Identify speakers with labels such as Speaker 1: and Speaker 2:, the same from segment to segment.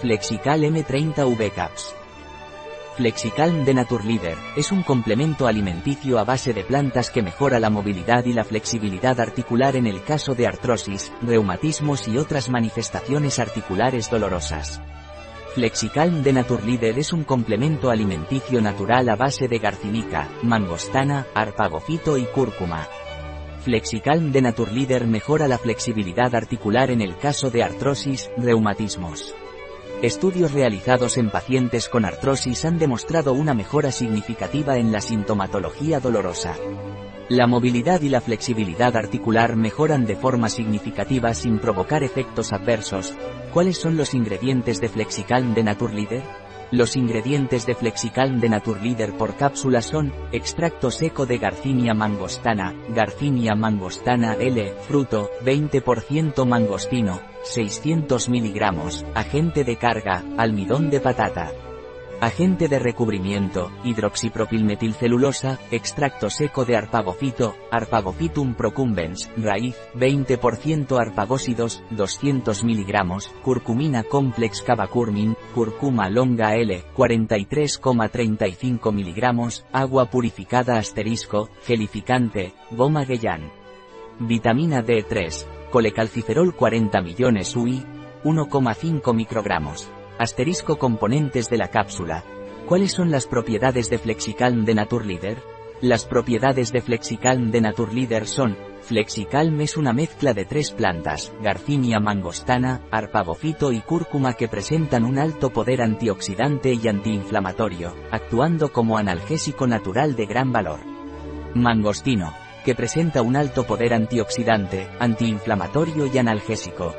Speaker 1: Flexical M30V Caps. Flexicalm de Naturleader es un complemento alimenticio a base de plantas que mejora la movilidad y la flexibilidad articular en el caso de artrosis, reumatismos y otras manifestaciones articulares dolorosas. Flexicalm de Naturleader es un complemento alimenticio natural a base de garcinica, mangostana, arpagofito y cúrcuma. Flexicalm de Naturleader mejora la flexibilidad articular en el caso de artrosis, reumatismos. Estudios realizados en pacientes con artrosis han demostrado una mejora significativa en la sintomatología dolorosa. La movilidad y la flexibilidad articular mejoran de forma significativa sin provocar efectos adversos. ¿Cuáles son los ingredientes de Flexicalm de Naturleader? Los ingredientes de Flexicalm de Naturleader por cápsula son, extracto seco de Garcinia mangostana, Garcinia mangostana L, fruto, 20% mangostino, 600 mg, agente de carga, almidón de patata. Agente de recubrimiento, hidroxipropilmetilcelulosa, extracto seco de arpagofito, Arpagophytum procumbens, raíz, 20% arpagósidos, 200 mg, curcumina complex cavacurmin, curcuma longa L, 43,35 mg, agua purificada asterisco, gelificante, goma Gueyan. Vitamina D3, colecalciferol 40 millones UI, 1,5 microgramos. Asterisco componentes de la cápsula. ¿Cuáles son las propiedades de Flexicalm de Naturleader? Las propiedades de Flexicalm de Naturleader son, Flexicalm es una mezcla de tres plantas, Garcinia mangostana, arpagofito y cúrcuma que presentan un alto poder antioxidante y antiinflamatorio, actuando como analgésico natural de gran valor. Mangostino, que presenta un alto poder antioxidante, antiinflamatorio y analgésico,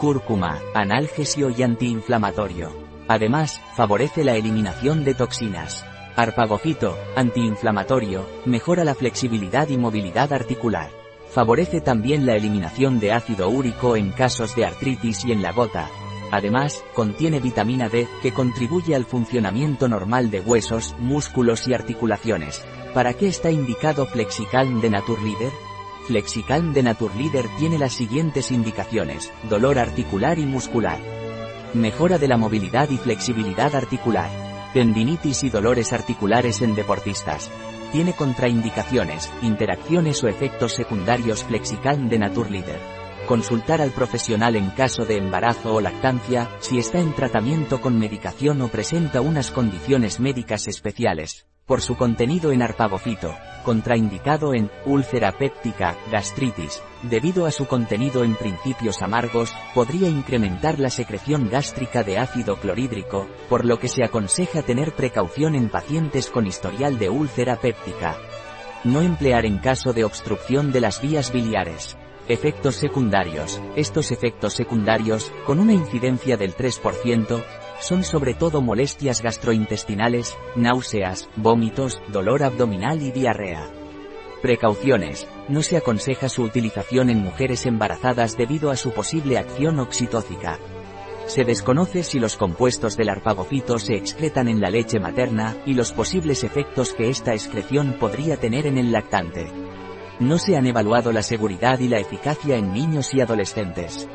Speaker 1: Cúrcuma, analgesio y antiinflamatorio. Además, favorece la eliminación de toxinas. Arpagofito, antiinflamatorio, mejora la flexibilidad y movilidad articular. Favorece también la eliminación de ácido úrico en casos de artritis y en la gota. Además, contiene vitamina D, que contribuye al funcionamiento normal de huesos, músculos y articulaciones. ¿Para qué está indicado Flexicalm de Naturleader? Flexicalm de Naturleader tiene las siguientes indicaciones, dolor articular y muscular. Mejora de la movilidad y flexibilidad articular. Tendinitis y dolores articulares en deportistas. Tiene contraindicaciones, interacciones o efectos secundarios Flexicalm de Naturleader. Consultar al profesional en caso de embarazo o lactancia, si está en tratamiento con medicación o presenta unas condiciones médicas especiales por su contenido en arpagofito, contraindicado en úlcera péptica, gastritis, debido a su contenido en principios amargos, podría incrementar la secreción gástrica de ácido clorhídrico, por lo que se aconseja tener precaución en pacientes con historial de úlcera péptica. No emplear en caso de obstrucción de las vías biliares. Efectos secundarios. Estos efectos secundarios, con una incidencia del 3%, son sobre todo molestias gastrointestinales, náuseas, vómitos, dolor abdominal y diarrea. Precauciones. No se aconseja su utilización en mujeres embarazadas debido a su posible acción oxitócica. Se desconoce si los compuestos del arpagofito se excretan en la leche materna y los posibles efectos que esta excreción podría tener en el lactante. No se han evaluado la seguridad y la eficacia en niños y adolescentes.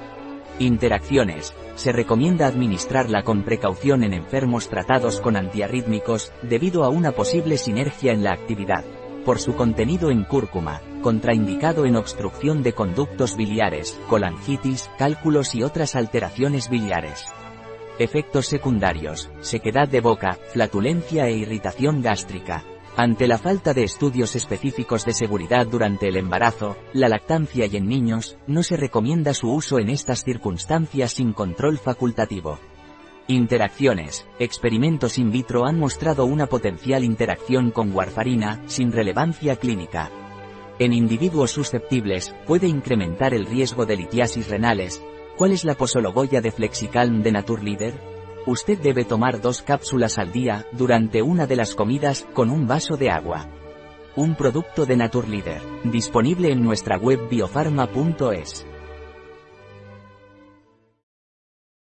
Speaker 1: Interacciones. Se recomienda administrarla con precaución en enfermos tratados con antiarrítmicos, debido a una posible sinergia en la actividad. Por su contenido en cúrcuma, contraindicado en obstrucción de conductos biliares, colangitis, cálculos y otras alteraciones biliares. Efectos secundarios, sequedad de boca, flatulencia e irritación gástrica. Ante la falta de estudios específicos de seguridad durante el embarazo, la lactancia y en niños, no se recomienda su uso en estas circunstancias sin control facultativo. Interacciones. Experimentos in vitro han mostrado una potencial interacción con warfarina, sin relevancia clínica. En individuos susceptibles, puede incrementar el riesgo de litiasis renales. ¿Cuál es la posologoya de Flexicalm de Naturleader? Usted debe tomar dos cápsulas al día, durante una de las comidas, con un vaso de agua. Un producto de Naturleader, disponible en nuestra web biofarma.es.